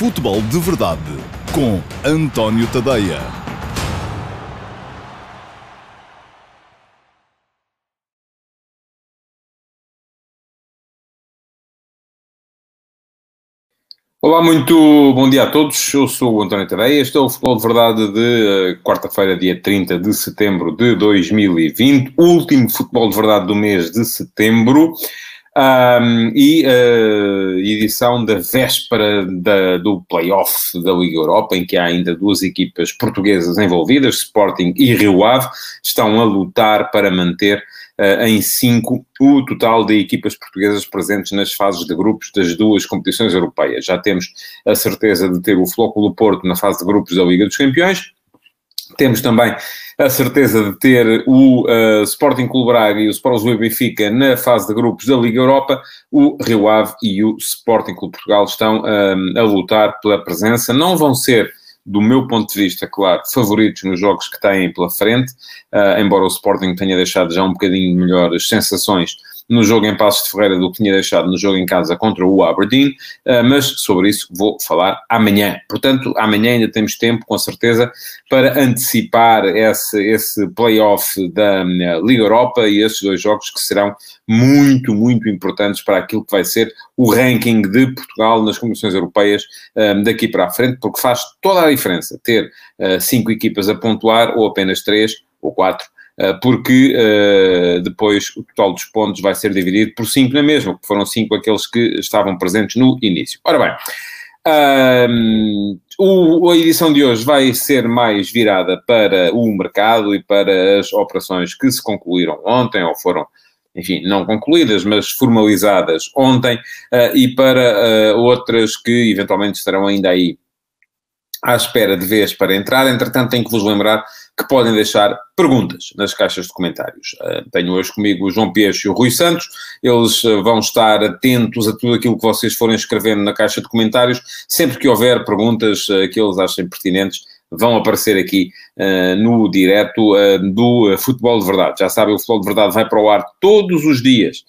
Futebol de Verdade com António Tadeia. Olá, muito bom dia a todos. Eu sou o António Tadeia. Este é o Futebol de Verdade de uh, quarta-feira, dia 30 de setembro de 2020. Último Futebol de Verdade do mês de setembro. Um, e uh, edição da véspera da, do play-off da Liga Europa, em que há ainda duas equipas portuguesas envolvidas, Sporting e Rio Ave, estão a lutar para manter uh, em cinco o total de equipas portuguesas presentes nas fases de grupos das duas competições europeias. Já temos a certeza de ter o Flóculo Porto na fase de grupos da Liga dos Campeões, temos também a certeza de ter o uh, Sporting Clube Braga e o Sport Lisboa Benfica na fase de grupos da Liga Europa. O Rio Ave e o Sporting Clube Portugal estão uh, a lutar pela presença. Não vão ser, do meu ponto de vista, claro, favoritos nos jogos que têm pela frente, uh, embora o Sporting tenha deixado já um bocadinho melhores sensações no jogo em Passos de Ferreira do que tinha deixado no jogo em casa contra o Aberdeen, eh, mas sobre isso vou falar amanhã. Portanto, amanhã ainda temos tempo, com certeza, para antecipar esse, esse play-off da eh, Liga Europa e esses dois jogos que serão muito, muito importantes para aquilo que vai ser o ranking de Portugal nas competições europeias eh, daqui para a frente, porque faz toda a diferença ter cinco equipas a pontuar ou apenas três ou quatro porque uh, depois o total dos pontos vai ser dividido por 5 na mesma, que foram 5 aqueles que estavam presentes no início. Ora bem, o, a edição de hoje vai ser mais virada para o mercado e para as operações que se concluíram ontem ou foram enfim, não concluídas, mas formalizadas ontem, uh, e para uh, outras que eventualmente estarão ainda aí à espera de vez para entrar. Entretanto, tenho que vos lembrar que podem deixar perguntas nas caixas de comentários. Uh, tenho hoje comigo o João Peixe e o Rui Santos. Eles uh, vão estar atentos a tudo aquilo que vocês forem escrevendo na caixa de comentários. Sempre que houver perguntas uh, que eles achem pertinentes, vão aparecer aqui no direto do Futebol de Verdade. Já sabem, o Futebol de Verdade vai para o ar todos os dias,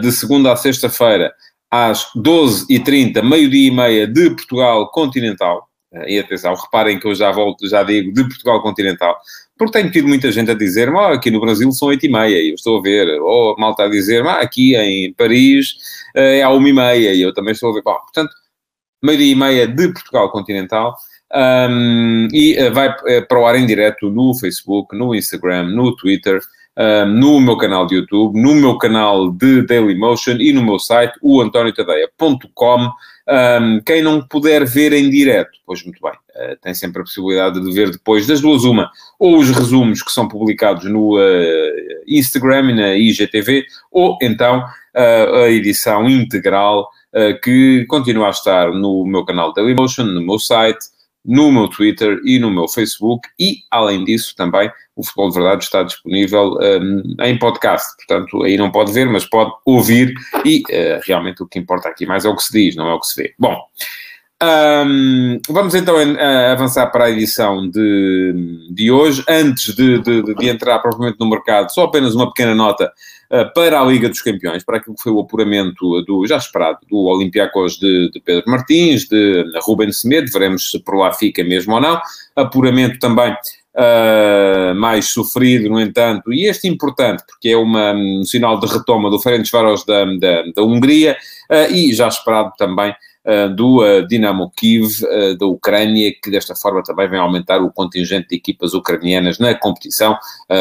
de segunda a sexta-feira, às 12h30, meio-dia e meia de Portugal Continental e atenção, reparem que eu já volto, já digo, de Portugal continental, porque tenho tido muita gente a dizer, oh, aqui no Brasil são 8 e meia, e eu estou a ver, ou oh, malta a dizer, ah, aqui em Paris eh, é à 1 e meia, e eu também estou a ver. Bom, portanto, meio-dia e meia de Portugal continental, um, e vai para o ar em direto no Facebook, no Instagram, no Twitter, uh, no meu canal de YouTube, no meu canal de Dailymotion e no meu site, o antoniotadeia.com. Um, quem não puder ver em direto, pois muito bem, uh, tem sempre a possibilidade de ver depois das duas uma, ou os resumos que são publicados no uh, Instagram e na IGTV, ou então a edição integral que continua a estar no meu canal Dailymotion, no meu site, no meu Twitter e no meu Facebook e, além disso, também o Futebol de Verdade está disponível um, em podcast, portanto, aí não pode ver, mas pode ouvir e uh, realmente o que importa aqui mais é o que se diz, não é o que se vê. Bom, um, vamos então uh, avançar para a edição de, de hoje. Antes de, de, de, entrar propriamente no mercado, só apenas uma pequena nota para a Liga dos Campeões, para aquilo que foi o apuramento do, já esperado, do Olympiacos de, de Pedro Martins, de Ruben Semedo, veremos se por lá fica mesmo ou não. Apuramento também Uh, mais sofrido, no entanto, e este importante, porque é uma, um sinal de retoma do Ferencváros da, da, da Hungria, uh, e já esperado também do Dinamo Kiev da Ucrânia, que desta forma também vem aumentar o contingente de equipas ucranianas na competição,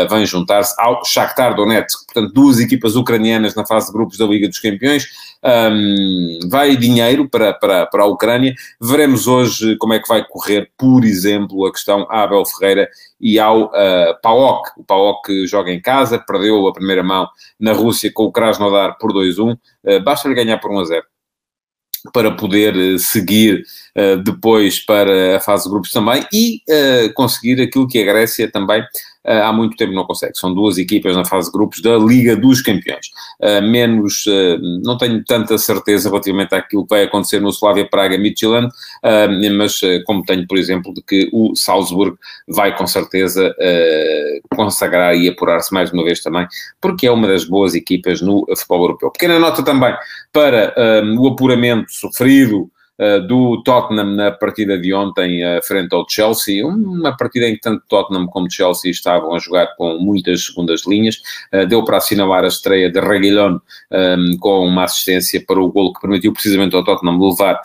vem juntar-se ao Shakhtar Donetsk, portanto duas equipas ucranianas na fase de grupos da Liga dos Campeões, um, vai dinheiro para, para, para a Ucrânia. Veremos hoje como é que vai correr, por exemplo, a questão a Abel Ferreira e ao uh, PAOK. O PAOK joga em casa, perdeu a primeira mão na Rússia com o Krasnodar por 2-1. Uh, Basta-lhe ganhar por 1-0 para poder uh, seguir uh, depois para a fase de grupos também e uh, conseguir aquilo que a Grécia também há muito tempo não consegue. São duas equipas na fase de grupos da Liga dos Campeões. Uh, menos, uh, não tenho tanta certeza relativamente àquilo que vai acontecer no Slavia Praga Midtjylland, mas como tenho, por exemplo, de que o Salzburg vai com certeza consagrar e apurar-se mais uma vez também, porque é uma das boas equipas no futebol europeu. Pequena nota também para o apuramento sofrido do Tottenham na partida de ontem uh, frente ao Chelsea, uma partida em que tanto Tottenham como Chelsea estavam a jogar com muitas segundas linhas, uh, deu para assinalar a estreia de Reguilón um, com uma assistência para o golo que permitiu precisamente ao Tottenham levar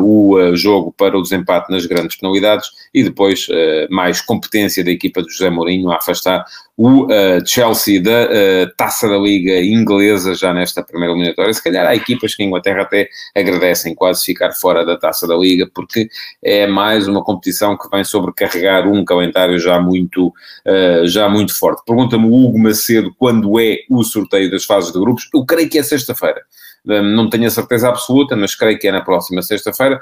o jogo para o desempate nas grandes penalidades e depois mais competência da equipa de José Mourinho a afastar o uh, Chelsea da uh, Taça da Liga Inglesa já nesta primeira eliminatória. Se calhar há equipas que em Inglaterra até agradecem quase ficar fora da Taça da Liga, porque é mais uma competição que vem sobrecarregar um calendário já muito, uh, já muito forte. Pergunta-me o Hugo Macedo quando é o sorteio das fases de grupos. Eu creio que é sexta-feira. Não tenho a certeza absoluta, mas creio que é na próxima sexta-feira,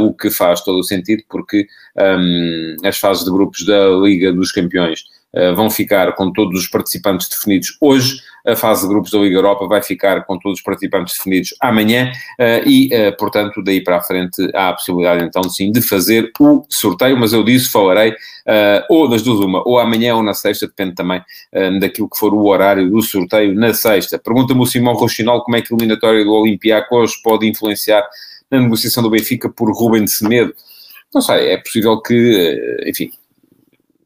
o que faz todo o sentido, porque um, as fases de grupos da Liga dos Campeões vão ficar com todos os participantes definidos hoje. A fase de grupos da Liga Europa vai ficar com todos os participantes definidos amanhã eh, e, eh, portanto, daí para a frente há a possibilidade então sim de fazer o sorteio, mas eu disse, falarei ou das duas uma, ou amanhã ou na sexta, depende também daquilo que for o horário do sorteio na sexta. Pergunta-me o Simão Rochinol como é que a eliminatória do Olympiacos pode influenciar na negociação do Benfica por Rubem de Semedo. Não sei, é possível que, enfim,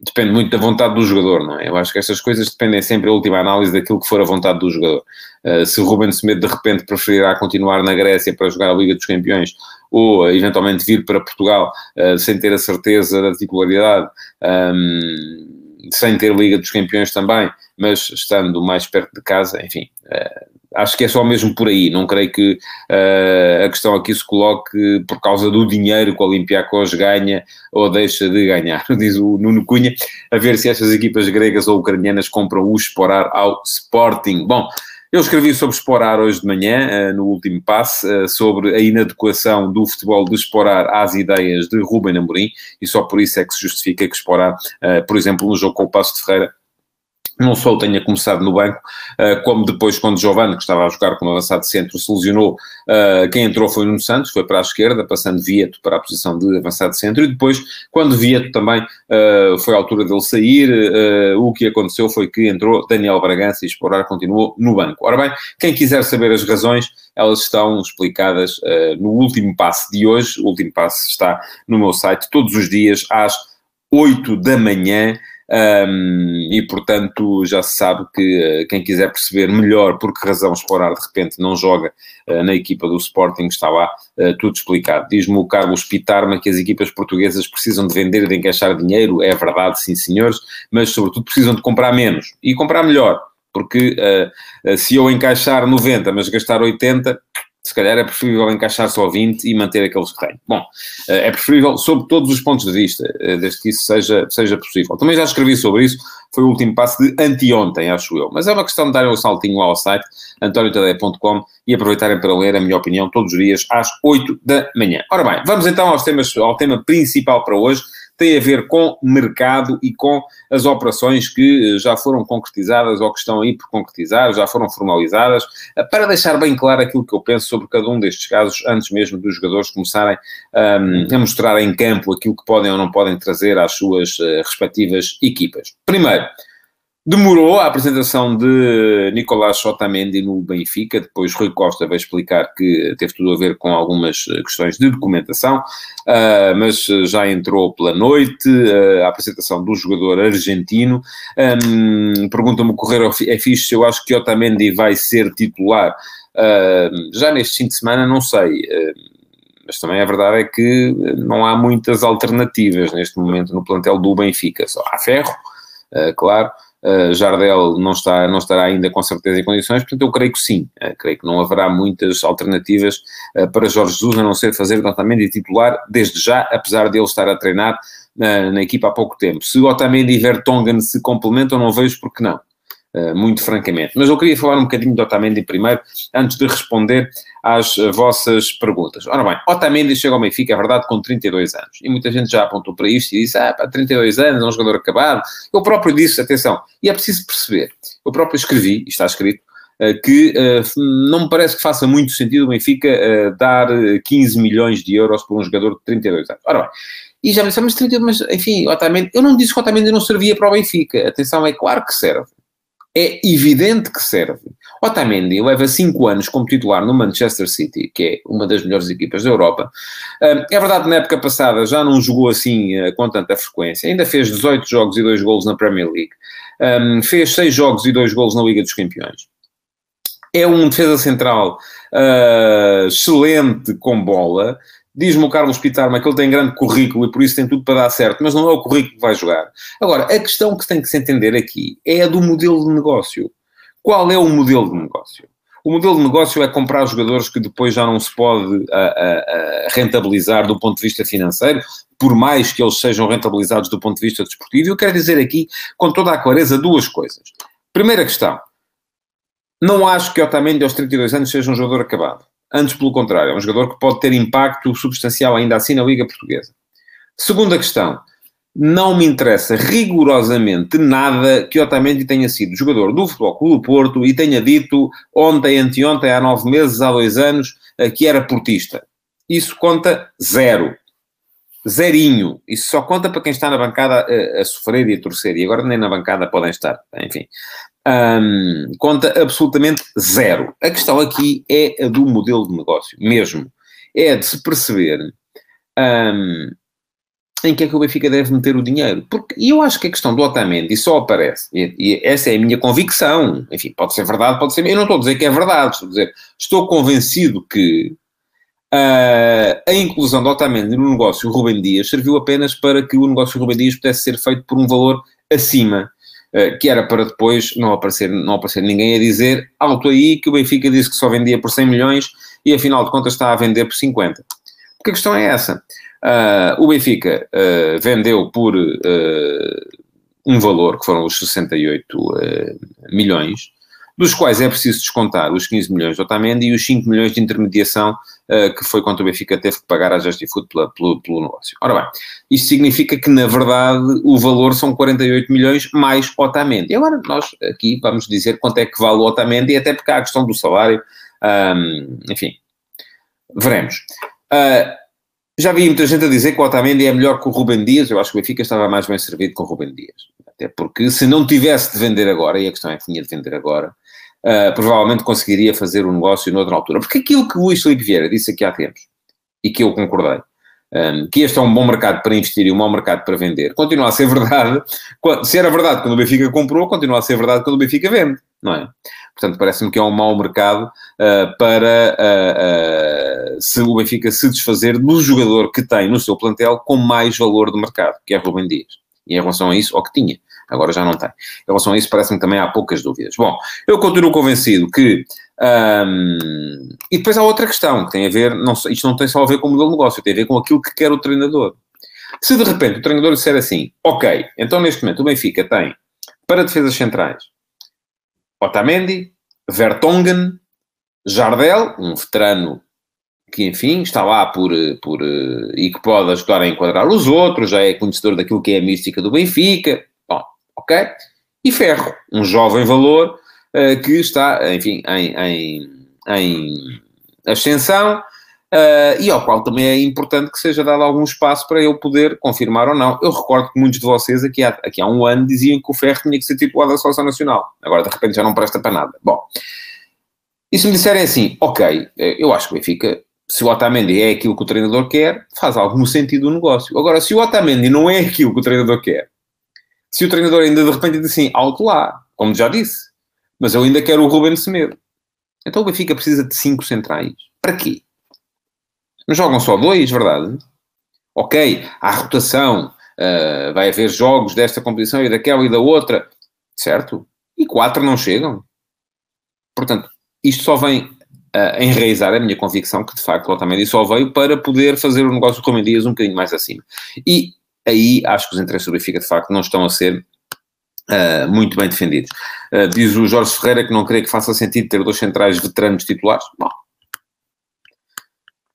depende muito da vontade do jogador, não é? Eu acho que estas coisas dependem sempre, a última análise, daquilo que for a vontade do jogador. Uh, se Ruben Semedo de repente preferirá continuar na Grécia para jogar a Liga dos Campeões ou uh, eventualmente vir para Portugal uh, sem ter a certeza da titularidade, um, sem ter Liga dos Campeões também, mas estando mais perto de casa, enfim, acho que é só mesmo por aí. Não creio que uh, a questão aqui se coloque por causa do dinheiro que o Olympiacos ganha ou deixa de ganhar. Diz o Nuno Cunha, a ver se estas equipas gregas ou ucranianas compram o Sporar ao Sporting. Bom, eu escrevi sobre Sporar hoje de manhã, uh, no último passe, uh, sobre a inadequação do futebol de Sporar às ideias de Ruben Amorim, e só por isso é que se justifica que Sporar, por exemplo, no jogo com o Passo de Ferreira, não só tenha começado no banco, eh, como depois, quando Giovanni, que estava a jogar como avançado de centro, se lesionou, eh, quem entrou foi Nuno Santos, foi para a esquerda, passando Vieto para a posição de avançado de centro, e depois, quando Vieto também eh, foi a altura dele sair, o que aconteceu foi que entrou Daniel Bragança e Explorar continuou no banco. Ora bem, quem quiser saber as razões, elas estão explicadas no último passo de hoje, o último passo está no meu site, todos os dias, às 8 da manhã, um, e, portanto, já se sabe que uh, quem quiser perceber melhor por que razão Sporar de repente não joga uh, na equipa do Sporting, está lá uh, tudo explicado. Diz-me o Carlos Pitarma que as equipas portuguesas precisam de vender e de encaixar dinheiro, é verdade, sim senhores, mas sobretudo precisam de comprar menos e comprar melhor, porque se eu encaixar 90, mas gastar 80, se calhar é preferível encaixar só 20 e manter aqueles que tem. Bom, eh, é preferível sob todos os pontos de vista, eh, desde que isso seja, seja possível. Também já escrevi sobre isso, foi o último passo de anteontem, acho eu. Mas é uma questão de darem um saltinho lá ao site, antoniotadeia.com e aproveitarem para ler a minha opinião todos os dias às 8 da manhã. Ora bem, vamos então aos temas, ao tema principal para hoje, tem a ver com mercado e com as operações que eh, já foram concretizadas ou que estão aí por concretizar, já foram formalizadas, eh, para deixar bem claro aquilo que eu penso sobre cada um destes casos, antes mesmo dos jogadores começarem um, a mostrar em campo aquilo que podem ou não podem trazer às suas uh, respectivas equipas. Primeiro, Demorou a apresentação de Nicolás Otamendi no Benfica, depois Rui Costa vai explicar que teve tudo a ver com algumas eh, questões de documentação, uh, mas já entrou pela noite uh, a apresentação do jogador argentino. Um, Pergunta-me o Correio é fixe se eu acho que Otamendi vai ser titular. Uh, já neste fim de semana, não sei mas também a verdade é que não há muitas alternativas neste momento no plantel do Benfica. Só há ferro, uh, claro, Uh, Jardel não, está, não estará ainda com certeza em condições, portanto eu creio que sim, uh, creio que não haverá muitas alternativas uh, para Jorge Jesus a não ser fazer Otamendi de titular desde já, apesar de ele estar a treinar na equipa há pouco tempo. Se Otamendi e Vertonghen se complementam, não vejo porque não. Eh, muito francamente. Mas eu queria falar um bocadinho de Otamendi primeiro, antes de responder às vossas perguntas. Ora bem, Otamendi chega ao Benfica, é verdade, com 32 anos. E muita gente já apontou para isto e disse, ah, pá, 32 anos, é um jogador acabado. Eu próprio disse, atenção, e é preciso perceber, eu próprio escrevi, e está escrito, eh, que não me parece que faça muito sentido o Benfica dar 15 milhões de euros por um jogador de 32 anos. Ora bem, e já me disse, mas 32, mas enfim, Otamendi, eu não disse que Otamendi não servia para o Benfica. Atenção, é claro que serve É evidente que serve. Otamendi leva 5 anos como titular no Manchester City, que é uma das melhores equipas da Europa. É verdade que na época passada já não jogou assim eh, com tanta frequência. Ainda fez 18 jogos e 2 golos na Premier League. Fez 6 jogos e 2 golos na Liga dos Campeões. É um defesa central uh, excelente com bola, Diz-me o Carlos Pitarma que ele tem grande currículo e por isso tem tudo para dar certo, mas não é o currículo que vai jogar. Agora, a questão que tem que se entender aqui é a do modelo de negócio. Qual é o modelo de negócio? O modelo de negócio é comprar jogadores que depois já não se pode a, a, a rentabilizar do ponto de vista financeiro, por mais que eles sejam rentabilizados do ponto de vista desportivo. Eu quero dizer aqui, com toda a clareza, duas coisas. Primeira questão. Não acho que Otamendi aos 32 anos seja um jogador acabado. Antes, pelo contrário, é um jogador que pode ter impacto substancial ainda assim na Liga Portuguesa. Segunda questão. Não me interessa rigorosamente nada que Otamendi tenha sido jogador do Futebol Clube do Porto e tenha dito ontem, anteontem, há nove meses, há dois anos, eh, que era portista. Isso conta zero. Zerinho. Isso só conta para quem está na bancada a, a sofrer e a torcer. E agora nem na bancada podem estar. Enfim um, conta absolutamente zero. A questão aqui é a do modelo de negócio, mesmo. É de se perceber um, em que é que o Benfica deve meter o dinheiro. Porque, eu acho que a questão do Otamendi só aparece, e, e, essa é a minha convicção, enfim, pode ser verdade, pode ser... Eu não estou a dizer que é verdade, estou a dizer, estou convencido que uh, a inclusão do Otamendi no negócio Rubem Dias serviu apenas para que o negócio Rubem Dias pudesse ser feito por um valor acima eh, que era para depois não aparecer, não aparecer ninguém a dizer alto aí que o Benfica disse que só vendia por 100 milhões e afinal de contas está a vender por 50. Porque a questão é essa. Uh, o Benfica uh, vendeu por uh, um valor, que foram os 68 milhões, dos quais é preciso descontar os 15 milhões do Otamendi e os 5 milhões de intermediação uh, que foi quanto o Benfica teve que pagar à Justifood pela, pelo, pelo negócio. Ora bem, isto significa que, na verdade, o valor são 48 milhões mais Otamendi. E agora nós aqui vamos dizer quanto é que vale o Otamendi, até porque há a questão do salário, um, enfim, veremos. Uh, já vi muita gente a dizer que o Otamendi é melhor que o Rubem Dias, eu acho que o Benfica estava mais bem servido com o Rubem Dias. Até porque se não tivesse de vender agora, e a questão é que tinha de vender agora, uh, provavelmente conseguiria fazer o negócio noutra altura. Porque aquilo que o Luís Felipe Vieira disse aqui há tempos, e que eu concordei, um, que este é um bom mercado para investir e um mau mercado para vender, continua a ser verdade. Se era verdade quando o Benfica comprou, continua a ser verdade quando o Benfica vende, não é? Portanto, parece-me que é um mau mercado uh, para uh, uh, se o Benfica se desfazer do jogador que tem no seu plantel com mais valor de mercado, que é Rubem Dias. E em relação a isso, ou que tinha agora já não tem. Em relação a isso, parece-me também há poucas dúvidas. Bom, eu continuo convencido que. Um, e depois há outra questão que tem a ver, não, isto não tem só a ver com o modelo de negócio, tem a ver com aquilo que quer o treinador. Se de repente o treinador disser assim, ok, então neste momento o Benfica tem para defesas centrais Otamendi, Vertonghen, Jardel, um veterano que, enfim, está lá por, por, e que pode ajudar a enquadrar os outros, já é conhecedor daquilo que é a mística do Benfica, ok? E Ferro, um jovem valor uh, que está, enfim, em, em, em ascensão uh, e ao qual também é importante que seja dado algum espaço para ele poder confirmar ou não. Eu recordo que muitos de vocês aqui há, aqui há um ano diziam que o Ferro tinha que ser titular da Seleção Nacional. Agora, de repente, já não presta para nada. Bom, e se me disserem assim, ok, eh, eu acho que o Benfica se o Otamendi é aquilo que o treinador quer, faz algum sentido o negócio. Agora, se o Otamendi não é aquilo que o treinador quer, se o treinador ainda de repente diz assim, alto lá, como já disse, mas eu ainda quero o Ruben Semedo. Então o Benfica precisa de cinco centrais. Para quê? Não jogam só dois, verdade? Ok, há rotação, uh, vai haver jogos desta competição e daquela e da outra, certo? E quatro não chegam. Portanto, isto só vem a enraizar a minha convicção que, de facto, o Otamendi só veio para poder fazer o negócio com o Dias um bocadinho mais acima. E aí acho que os interesses do Benfica, de facto, não estão a ser uh, muito bem defendidos. Uh, diz o Jorge Ferreira que não crê que faça sentido ter dois centrais veteranos titulares. Bom,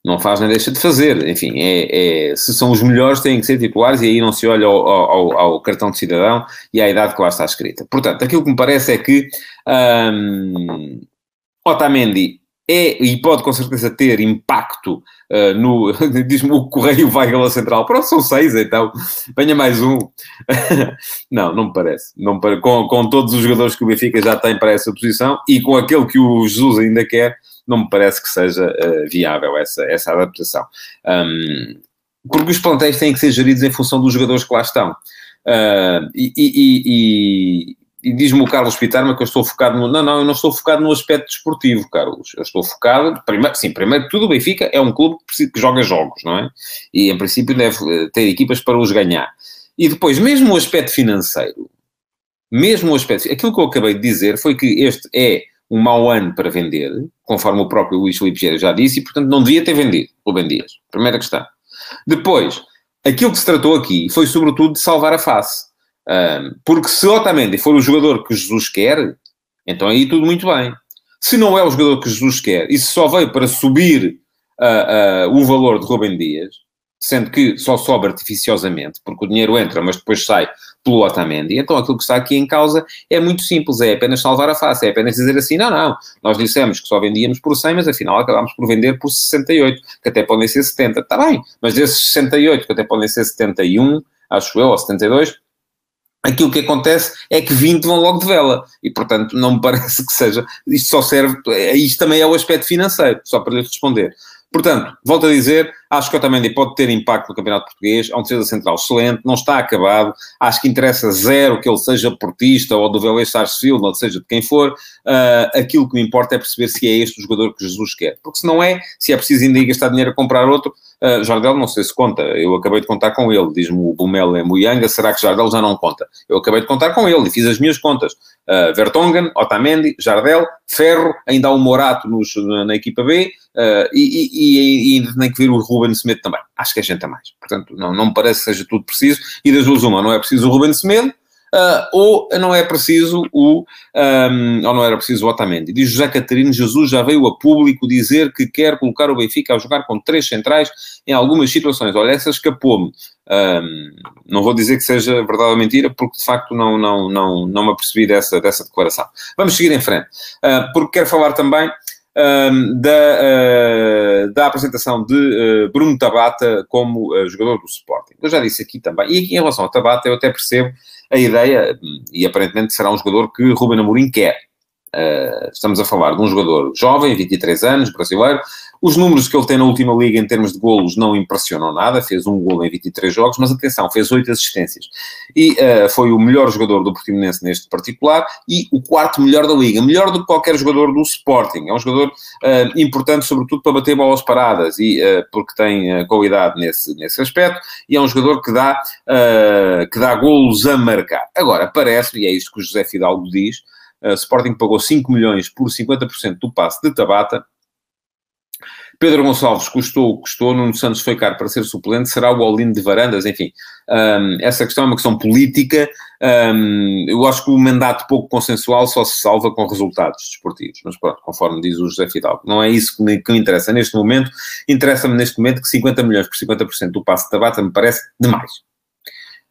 não faz nem deixa de fazer. Enfim, é, é, se são os melhores, têm que ser titulares e aí não se olha ao, ao, ao, cartão de cidadão e à idade que lá está escrita. Portanto, aquilo que me parece é que um, Otamendi é e pode com certeza ter impacto uh, no. Diz-me o Correio vai à Central. Pronto, são seis, então venha mais um. não, não me parece. Não me Com, com todos os jogadores que o Benfica já tem para essa posição e com aquele que o Jesus ainda quer, não me parece que seja uh, viável essa, essa adaptação. Um, porque os plantéis têm que ser geridos em função dos jogadores que lá estão. Uh, e, e, e, diz-me o Carlos Pitarma que eu estou focado no. Não, não, eu não estou focado no aspecto desportivo, Carlos. Eu estou focado. Primeiro, sim, primeiro tudo, o Benfica é um clube que joga jogos, não é? E em princípio deve eh, ter equipas para os ganhar. E depois, mesmo o aspecto financeiro, mesmo o aspecto. Aquilo que eu acabei de dizer foi que este é um mau ano para vender, conforme o próprio Luís Filipe Gera já disse, e portanto não devia ter vendido Rubem Dias. Primeira questão. Depois, aquilo que se tratou aqui foi sobretudo de salvar a face um, porque se Otamendi for o jogador que Jesus quer, então aí tudo muito bem. Se não é o jogador que Jesus quer e se só veio para subir uh, uh, o valor de Rubem Dias, sendo que só sobe artificiosamente, porque o dinheiro entra, mas depois sai pelo Otamendi, então aquilo que está aqui em causa é muito simples, é apenas salvar a face, é apenas dizer assim, não, não, nós dissemos que só vendíamos por 100, mas afinal acabámos por vender por 68, que até podem ser 70, está bem, mas desses 68, que até podem ser 71, acho eu, ou 72, aquilo que acontece é que 20 vão logo de vela. E, portanto, não me parece que seja. Isto só serve. Isto também é o aspecto financeiro, só para lhe responder. Portanto, volto a dizer, acho que o Otamendi pode ter impacto no Campeonato Português, é um defesa central excelente, não está acabado, acho que interessa zero que ele seja portista ou do Vélez Sarsfield, ou seja de quem for, uh, aquilo que me importa é perceber se é este o jogador que Jesus quer, porque se não é, se é preciso ainda ir gastar dinheiro a comprar outro, uh, Jardel não sei se conta, eu acabei de contar com ele, diz-me o Bumel é Muyanga, será que Jardel já não conta? Eu acabei de contar com ele e fiz as minhas contas, uh, Vertonghen, Otamendi, Jardel, Ferro, ainda há um Morato nos, na, na equipa B, Uh, e, ainda tem que vir o Ruben Semedo também. Acho que é gente a mais. Portanto, não, não me parece que seja tudo preciso. E das duas, uma, não é preciso o Ruben Semedo, uh, ou não é preciso o. Um, ou não era preciso o Otamendi. Diz José Catarino: Jesus já veio a público dizer que quer colocar o Benfica a jogar com três centrais em algumas situações. Olha, essa escapou-me. Um, não vou dizer que seja verdade ou mentira, porque de facto não, não, não, não me apercebi dessa, dessa declaração. Vamos seguir em frente, uh, porque quero falar também um, da, uh, da apresentação de uh, Bruno Tabata como uh, jogador do Sporting. Eu já disse aqui também, e aqui em relação ao Tabata eu até percebo a ideia, e aparentemente será um jogador que Ruben Amorim quer. Estamos a falar de um jogador jovem, 23 anos, brasileiro, os números que ele tem na última liga em termos de golos não impressionam nada, fez um golo em 23 jogos, mas atenção, fez 8 assistências. E uh, foi o melhor jogador do Portimonense neste particular e o quarto melhor da liga, melhor do que qualquer jogador do Sporting. É um jogador uh, importante, sobretudo para bater bolas paradas, e, porque tem qualidade nesse, nesse aspecto, e é um jogador que dá, que dá golos a marcar. Agora, parece, e é isto que o José Fidalgo diz, uh, Sporting pagou 5 milhões por 50% do passe de Tabata, Pedro Gonçalves custou o que custou, Nuno Santos foi caro para ser suplente, será o all de Varandas, enfim. Um, essa questão é uma questão política. Um, eu acho que o mandato pouco consensual só se salva com resultados desportivos. Mas pronto, conforme diz o José Fidalgo. Não é isso que me, que me interessa neste momento. Interessa-me neste momento que 50 milhões por 50% do passe de tabata me parece demais.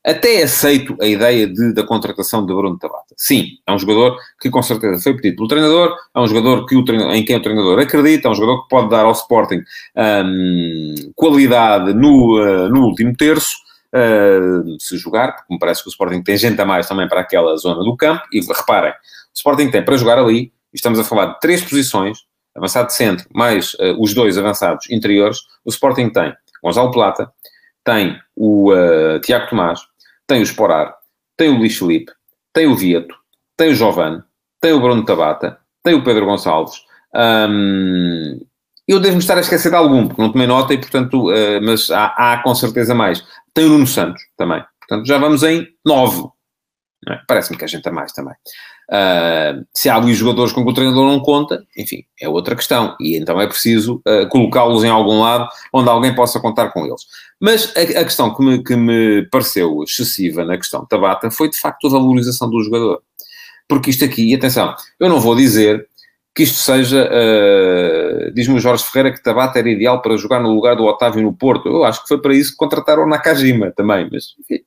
Até aceito a ideia de, da contratação de Bruno Tabata. Sim, é um jogador que com certeza foi pedido pelo treinador, é um jogador que o, em quem o treinador acredita, é um jogador que pode dar ao Sporting um, qualidade no, uh, no último terço, uh, se jogar, porque me parece que o Sporting tem gente a mais também para aquela zona do campo, e reparem, o Sporting tem para jogar ali, estamos a falar de três posições, avançado de centro, mais uh, os dois avançados interiores, o Sporting tem Gonçalo Plata, tem o uh, Tiago Tomás, tem o Sporar, tem o Luís Felipe, tem o Vieto, tem o Giovanni, tem o Bruno Tabata, tem o Pedro Gonçalves. Eu devo-me estar a esquecer de algum, porque não tomei nota e, portanto, uh, mas há, há, com certeza mais. Tem o Nuno Santos também. Portanto, já vamos em nove. É? Parece-me que a gente tem mais também. Uh, se há alguns jogadores com que o treinador não conta, enfim, é outra questão. E então é preciso uh, colocá-los em algum lado onde alguém possa contar com eles. Mas a, a questão que me, que me, pareceu excessiva na questão Tabata foi de facto a valorização do jogador. Porque isto aqui, e atenção, eu não vou dizer que isto seja, uh, diz-me o Jorge Ferreira que Tabata era ideal para jogar no lugar do Otávio no Porto. Eu acho que foi para isso que contrataram o Nakajima também, mas enfim,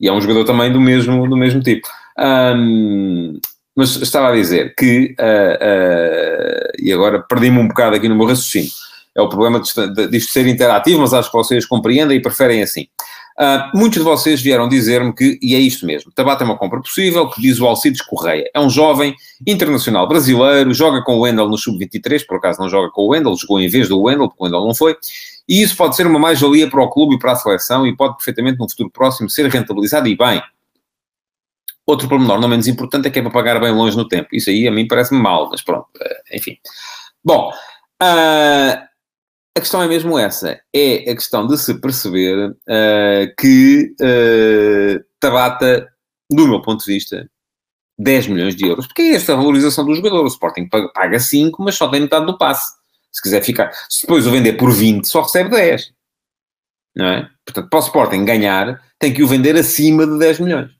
e é um jogador também do mesmo, do mesmo tipo. Um, mas estava a dizer que, uh, uh, e agora perdi-me um bocado aqui no meu raciocínio, é o problema disto, ser interativo, mas acho que vocês compreendem e preferem assim. Uh, muitos de vocês vieram dizer-me que, e é isto mesmo, Tabata é uma compra possível, que diz o Alcides Correia. É um jovem internacional brasileiro, joga com o Wendel no Sub-23, por acaso não joga com o Wendel, jogou em vez do Wendel, porque o Wendel não foi, e isso pode ser uma mais-valia para o clube e para a seleção e pode perfeitamente no futuro próximo ser rentabilizado e bem. Outro pormenor não menos importante é que é para pagar bem longe no tempo. Isso aí a mim parece-me mal, mas pronto, uh, enfim. Bom, uh, a questão é mesmo essa. É a questão de se perceber uh, que uh, Tabata, do meu ponto de vista, 10 milhões de euros, porque é esta a valorização do jogador. O Sporting paga 5, mas só tem metade do passe. Se quiser ficar, se depois o vender por 20, só recebe 10. Não é? Portanto, para o Sporting ganhar, tem que o vender acima de 10 milhões.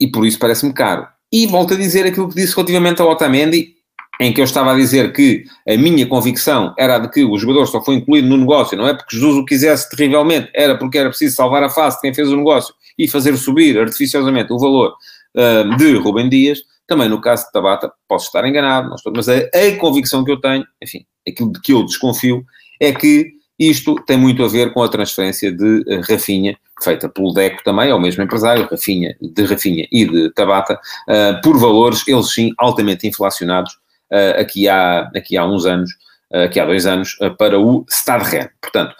E por isso parece-me caro. E volto a dizer aquilo que disse relativamente ao Otamendi, em que eu estava a dizer que a minha convicção era de que o jogador só foi incluído no negócio, não é porque Jesus o quisesse terrivelmente, era porque era preciso salvar a face de quem fez o negócio e fazer subir artificiosamente o valor uh, de Rubem Dias. Também no caso de Tabata, posso estar enganado, estou, mas a, a, convicção que eu tenho, enfim, aquilo de que eu desconfio, é que isto tem muito a ver com a transferência de uh, Rafinha, feita pelo Deco também, é o mesmo empresário, Rafinha, de Rafinha e de Tabata, uh, por valores, eles sim, altamente inflacionados, uh, aqui, há, aqui há uns anos, uh, aqui há dois anos, uh, para o Stade. Portanto,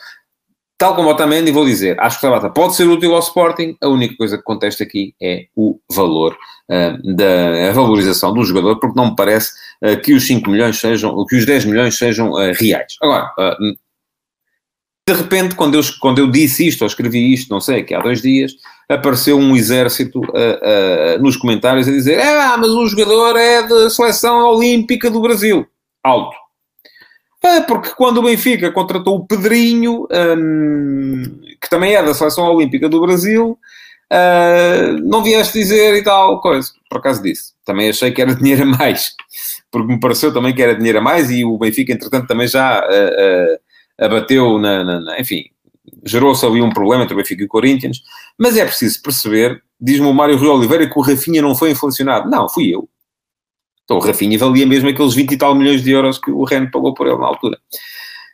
tal como Otamendi, vou dizer, acho que o Tabata pode ser útil ao Sporting, a única coisa que contesta aqui é o valor, da a valorização do jogador, porque não me parece que os 5 milhões sejam, que os 10 milhões sejam reais. Agora, de repente, quando eu, quando eu disse isto, ou escrevi isto, não sei, que há dois dias, apareceu um exército uh, uh, nos comentários a dizer ah, mas o jogador é da seleção olímpica do Brasil. Alto. É porque quando o Benfica contratou o Pedrinho, um, que também é da seleção olímpica do Brasil, uh, não vieste dizer e tal coisa. Por acaso disse. Também achei que era dinheiro a mais. Porque me pareceu também que era dinheiro a mais e o Benfica, entretanto, também já abateu na, na, na enfim, gerou-se ali um problema entre o Benfica e o Corinthians, mas é preciso perceber, diz-me o Mário Rio Oliveira, que o Rafinha não foi inflacionado. Não, fui eu. Então o Rafinha valia mesmo aqueles 20 e tal milhões de euros que o Ren pagou por ele na altura.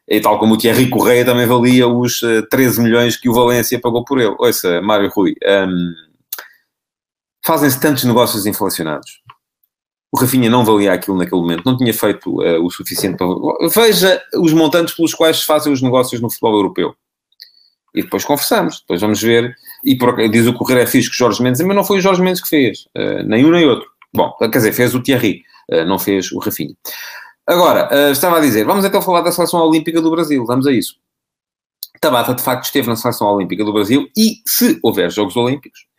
E tal como o Thierry Correia também valia os uh, eh, 13 milhões que o Valência pagou por ele. Ouça, Mário Rui, um, fazem-se tantos negócios inflacionados. O Rafinha não valia aquilo naquele momento, não tinha feito uh, o suficiente para. Veja os montantes pelos quais se fazem os negócios no futebol europeu. E depois conversamos, depois vamos ver. E por, diz o Correio é fixe que Jorge Mendes, mas não foi o Jorge Mendes que fez, uh, nem um nem outro. Bom, quer dizer, fez o Thierry, uh, não fez o Rafinha. Agora, estava a dizer, vamos então falar da Seleção Olímpica do Brasil, vamos a isso. Tabata, de facto, esteve na Seleção Olímpica do Brasil e, se houver Jogos Olímpicos, uh,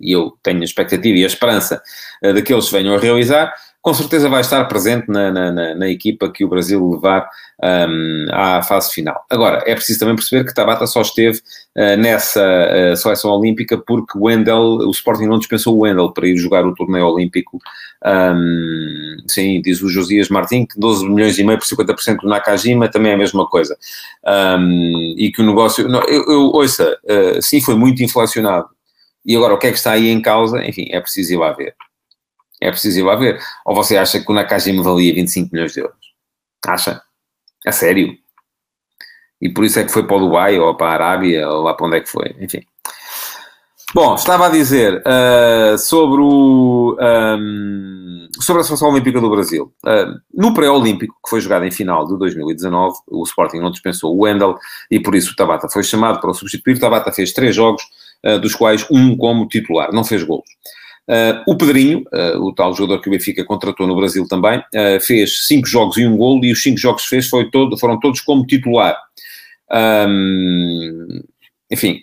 e eu tenho a expectativa e a esperança uh, de que eles venham a realizar, com certeza vai estar presente na, na, na, na equipa que o Brasil levar um, à fase final. Agora, é preciso também perceber que Tabata só esteve uh, nessa uh, seleção olímpica porque o Wendel, o Sporting não dispensou o Wendel para ir jogar o torneio olímpico. Um, sim, diz o Josias Martins que 12 milhões e meio por 50% do Nakajima também é a mesma coisa. Um, e que o negócio, não, eu, eu ouça, uh, sim, foi muito inflacionado e agora, o que é que está aí em causa? Enfim, é preciso ir lá ver. É preciso ir lá ver. Ou você acha que o Nakajima valia 25 milhões de euros? Acha? A sério? E por isso é que foi para o Dubai, ou para a Arábia, ou lá para onde é que foi. Enfim. Bom, estava a dizer uh, sobre, o, um, sobre a Seleção Olímpica do Brasil. Uh, no pré-olímpico, que foi jogado em final de 2019, o Sporting não dispensou o Wendel e por isso o Tabata foi chamado para o substituir. O Tabata fez três jogos, dos quais um como titular, não fez golos. Uh, o Pedrinho, uh, o tal jogador que o Benfica contratou no Brasil também, uh, fez cinco jogos e um golo, e os cinco jogos que fez foi todo, foram todos como titular. Um, enfim,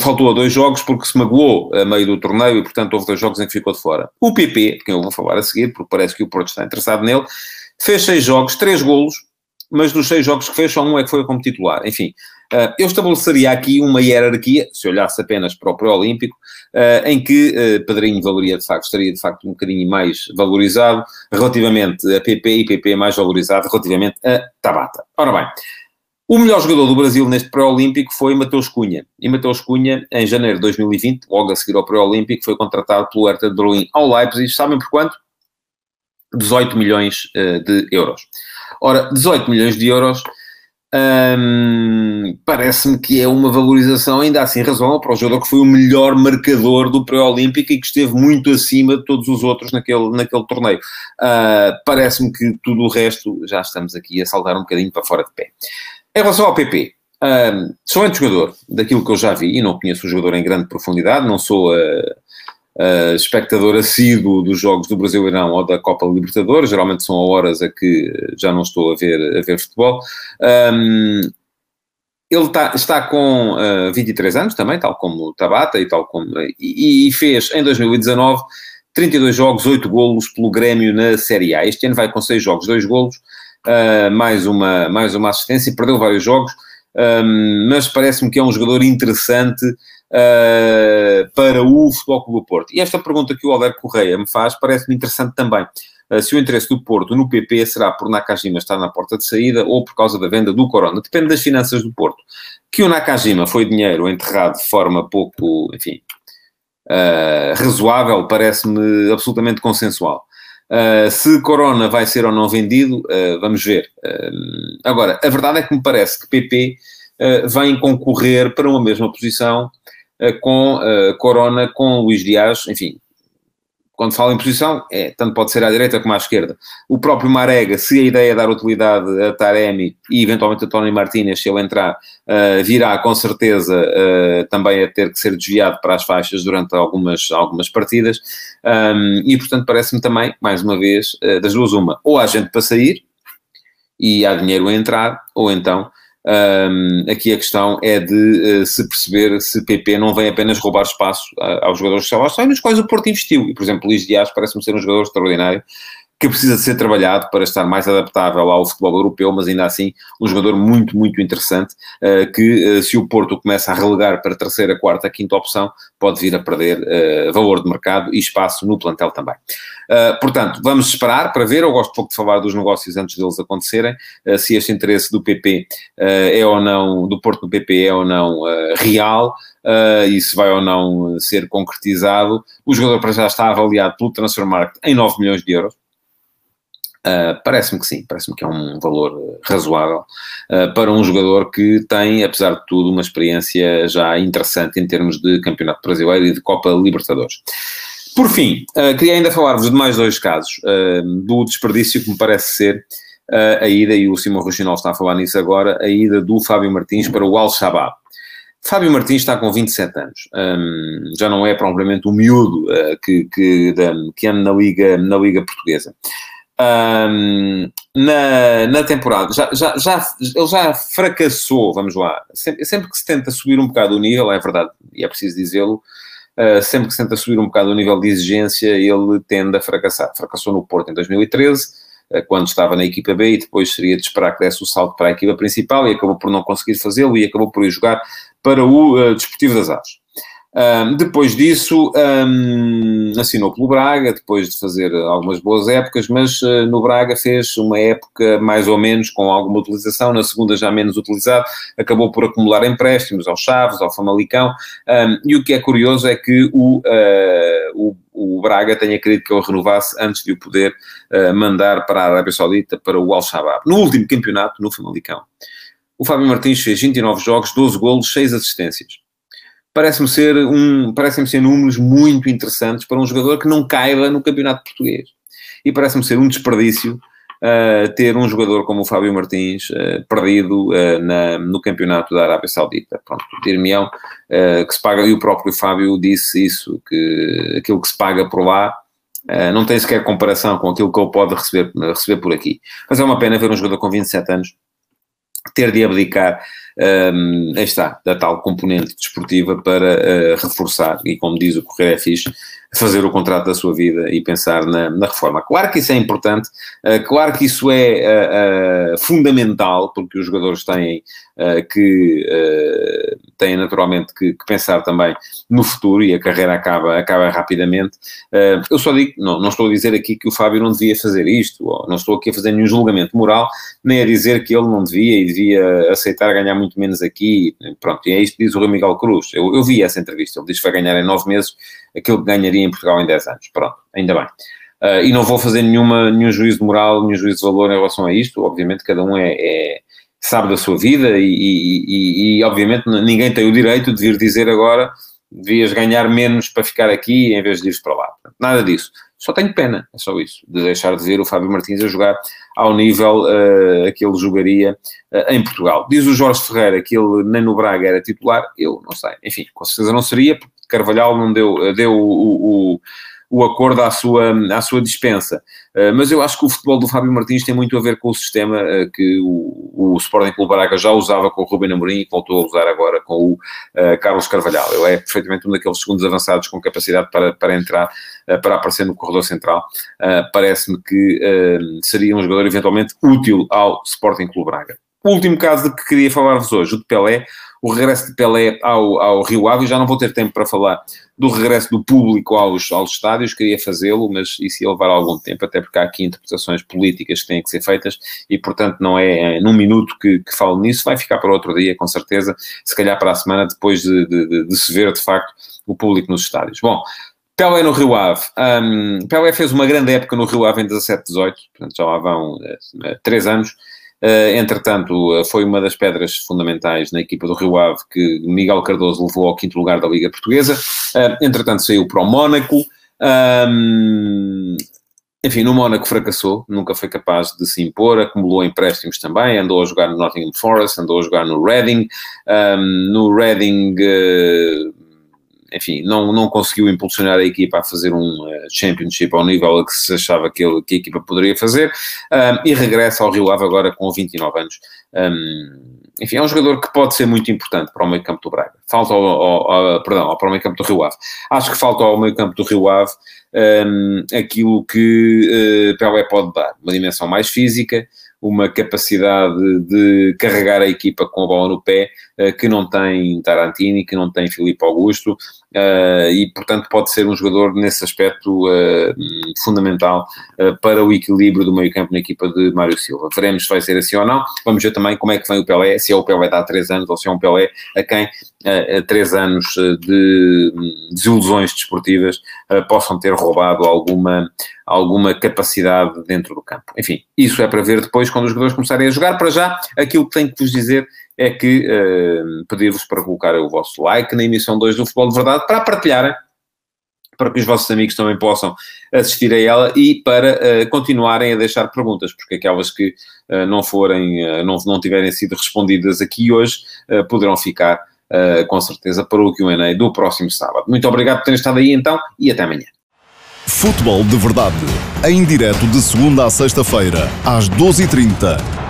faltou a dois jogos porque se magoou a meio do torneio e, portanto, houve dois jogos em que ficou de fora. O PP, de quem eu vou falar a seguir, porque parece que o Porto está interessado nele, fez seis jogos, três golos, mas dos seis jogos que fez, só um é que foi como titular. Enfim, eu estabeleceria aqui uma hierarquia, se olhasse apenas para o pré-olímpico, uh, em que uh, Pedrinho valeria de facto, estaria de facto um bocadinho mais valorizado relativamente a PP e PP mais valorizado relativamente a Tabata. Ora bem, O melhor jogador do Brasil neste pré-olímpico foi Mateus Cunha. E Mateus Cunha, em janeiro de 2020, logo a seguir ao pré-olímpico, foi contratado pelo Hertha de Berlim ao Leipzig. Sabem por quanto? 18 milhões de euros. Ora, 18 milhões de euros parece-me que é uma valorização ainda assim razoável para o jogador que foi o melhor marcador do pré-olímpico e que esteve muito acima de todos os outros naquele, naquele torneio. Uh, parece-me que tudo o resto já estamos aqui a saltar um bocadinho para fora de pé. Em relação ao PP, um, excelente jogador, daquilo que eu já vi, e não conheço o jogador em grande profundidade, não sou uh, uh, espectador assíduo dos jogos do Brasileirão ou da Copa Libertadores, geralmente são horas a que já não estou a ver, a ver futebol. Um, ele tá, está com uh, ah, 23 anos também, tal como Tabata e tal como. E, e, fez em 2019 32 jogos, 8 golos pelo Grêmio na Série A. Este ano vai com 6 jogos, 2 golos, uh, mais, uma, mais uma assistência, perdeu vários jogos, um, mas parece-me que é um jogador interessante uh, para o Futebol Clube do Porto. E esta pergunta que o Alberto Correia me faz parece-me interessante também. Uh, se o interesse do Porto no PP será por Nakajima estar na porta de saída ou por causa da venda do Corona. Depende das finanças do Porto. Que o Nakajima foi dinheiro enterrado de forma pouco, enfim, uh, razoável, parece-me absolutamente consensual. Uh, se Corona vai ser ou não vendido, uh, vamos ver. Uh, agora, a verdade é que me parece que PP vem concorrer para uma mesma posição com uh, Corona, com Luís Dias, enfim, quando falo em posição, é, tanto pode ser à direita como à esquerda. O próprio Marega, se a ideia é dar utilidade a Taremi e eventualmente a Tony Martinez, se ele entrar, uh, virá com certeza uh, também a ter que ser desviado para as faixas durante algumas, algumas partidas. Um, e portanto, parece-me também, mais uma vez, uh, das duas, uma, ou há gente para sair e há dinheiro a entrar, ou então um, aqui a questão é de uh, se perceber se PP não vem apenas roubar espaço uh, aos jogadores que estavam nos quais o Porto investiu. E, por exemplo, Luís Dias parece-me ser um jogador extraordinário que precisa de ser trabalhado para estar mais adaptável ao futebol europeu, mas ainda assim um jogador muito, muito interessante, uh, que uh, se o Porto começa a relegar para terceira, quarta, quinta opção, pode vir a perder uh, valor de mercado e espaço no plantel também. portanto, vamos esperar para ver, eu gosto pouco de falar dos negócios antes deles acontecerem, se este interesse do PP é ou não, do Porto do PP é ou não real, uh, e se vai ou não ser concretizado. O jogador para já está avaliado pelo Transfer Market em 9 milhões de euros, Uh, parece-me que sim, parece-me que é um valor razoável uh, para um jogador que tem, apesar de tudo, uma experiência já interessante em termos de Campeonato Brasileiro e de Copa Libertadores. Por fim, uh, queria ainda falar-vos de mais dois casos do desperdício que me parece ser a ida, e o Simão Rochinol está a falar nisso agora, a ida do Fábio Martins para o Al-Shabaab. Fábio Martins está com 27 anos, um, já não é propriamente um miúdo uh, que, que, que anda na Liga, na Liga Portuguesa um, na, na temporada, já, já, já, ele já fracassou, vamos lá, sempre, sempre que se tenta subir um bocado o nível, é verdade, e é preciso dizê-lo, uh, sempre que se tenta subir um bocado o nível de exigência, ele tende a fracassar. Fracassou no Porto em 2013, uh, quando estava na equipa B, e depois seria de esperar que desse o salto para a equipa principal, e acabou por não conseguir fazê-lo, e acabou por ir jogar para o uh, Desportivo das Aves. Um, depois disso, um, assinou pelo Braga, depois de fazer algumas boas épocas, mas uh, no Braga fez uma época mais ou menos com alguma utilização, na segunda já menos utilizado, acabou por acumular empréstimos ao Chaves, ao Famalicão, um, e o que é curioso é que o, uh, o, o, Braga tenha querido que eu renovasse antes de o poder uh, mandar para a Arábia Saudita, para o Al-Shabaab. No último campeonato, no Famalicão, o Fábio Martins fez 29 jogos, 12 golos, 6 assistências parece-me ser, um, parece ser números muito interessantes para um jogador que não caiba no campeonato português. E parece-me ser um desperdício uh, ter um jogador como o Fábio Martins uh, perdido uh, na, no campeonato da Arábia Saudita. Pronto, dir-me-ão que se paga, e o próprio Fábio disse isso, que aquilo que se paga por lá não tem sequer comparação com aquilo que ele pode receber, receber por aqui. Mas é uma pena ver um jogador com 27 anos ter de abdicar um, aí está, da tal componente desportiva para uh, reforçar, e como diz o Correio é fazer o contrato da sua vida e pensar na, na reforma. Claro que isso é importante, uh, claro que isso é uh, fundamental, porque os jogadores têm que têm naturalmente que, que, pensar também no futuro e a carreira acaba, acaba rapidamente. eu só digo, não, não estou a dizer aqui que o Fábio não devia fazer isto, não estou aqui a fazer nenhum julgamento moral, nem a dizer que ele não devia e devia aceitar ganhar muito menos aqui. Pronto, e é isto que diz o Rui Miguel Cruz. Eu, eu vi essa entrevista, ele diz que vai ganhar em nove meses aquilo que ganharia em Portugal em 10 anos. Pronto, ainda bem. Uh, e não vou fazer nenhuma, nenhum juízo de moral, nenhum juízo de valor em relação a isto. Obviamente, cada um é, é sabe da sua vida e, e, e, e, obviamente, ninguém tem o direito de vir dizer agora devias ganhar menos para ficar aqui em vez de ir para lá. Nada disso. Só tenho pena, é só isso, de deixar de ver o Fábio Martins a jogar ao nível uh, a que ele jogaria uh, em Portugal. Diz o Jorge Ferreira que ele nem no Braga era titular, eu não sei. Enfim, com certeza não seria, porque Carvalhal não deu, deu o, o, o acordo à sua, à sua dispensa. Uh, mas eu acho que o futebol do Fábio Martins tem muito a ver com o sistema uh, que o, o Sporting Clube Braga já usava com o Rubem Amorim e voltou a usar agora com o uh, Carlos Carvalhal. Ele é perfeitamente um daqueles segundos avançados com capacidade para, para entrar, para aparecer no corredor central. Parece-me que seria um jogador eventualmente útil ao Sporting Clube Braga. O último caso de que queria falar-vos hoje, o de Pelé, o regresso de Pelé ao, ao Rio Ave, já não vou ter tempo para falar do regresso do público aos, aos estádios, queria fazê-lo, mas isso ia levar algum tempo, até porque há aqui interpretações políticas que têm que ser feitas e, portanto, não é, é num minuto que, que falo nisso, vai ficar para outro dia, com certeza, se calhar para a semana, depois de, de, de, de se ver, de facto, o público nos estádios. Bom, Pelé no Rio Ave. Um, Pelé fez uma grande época no Rio Ave em 17-18, portanto já lá vão uh, três anos. Uh, entretanto, uh, foi uma das pedras fundamentais na equipa do Rio Ave que Miguel Cardoso levou ao quinto lugar da Liga Portuguesa. Uh, entretanto, saiu para o Mónaco. Um, enfim, no Mónaco fracassou, nunca foi capaz de se impor, acumulou empréstimos também, andou a jogar no Nottingham Forest, andou a jogar no Reading. Um, no Reading enfim, não, não conseguiu impulsionar a equipa a fazer um uh, championship ao nível a que se achava que, ele, que a equipa poderia fazer, um, e regressa ao Rio Ave agora com 29 anos. Um, enfim, é um jogador que pode ser muito importante para o meio campo do Braga. Falta ao, ao, ao perdão, para o meio campo do Rio Ave. Acho que falta ao meio campo do Rio Ave um, aquilo que uh, Pelé pode dar. Uma dimensão mais física, uma capacidade de carregar a equipa com a bola no pé uh, que não tem Tarantini, que não tem Filipe Augusto, uh, e portanto pode ser um jogador nesse aspecto uh, fundamental para o equilíbrio do meio campo na equipa de Mário Silva. Veremos se vai ser assim ou não. Vamos ver também como é que vem o Pelé, se é o Pelé de há três anos ou se é um Pelé a quem uh, três anos de desilusões desportivas possam ter roubado alguma, alguma capacidade dentro do campo. Enfim, isso é para ver depois quando os jogadores começarem a jogar. Para já, aquilo que tenho que vos dizer é que uh, pedir-vos para colocar o vosso like na emissão 2 do Futebol de Verdade, para partilharem, para que os vossos amigos também possam assistir a ela e para uh, continuarem a deixar perguntas, porque aquelas que uh, não forem, uh, não, não tiverem sido respondidas aqui hoje, poderão ficar com certeza para o Q&A do próximo sábado. Muito obrigado por terem estado aí então e até amanhã. Futebol de Verdade, em direto de segunda a sexta-feira, às 12h30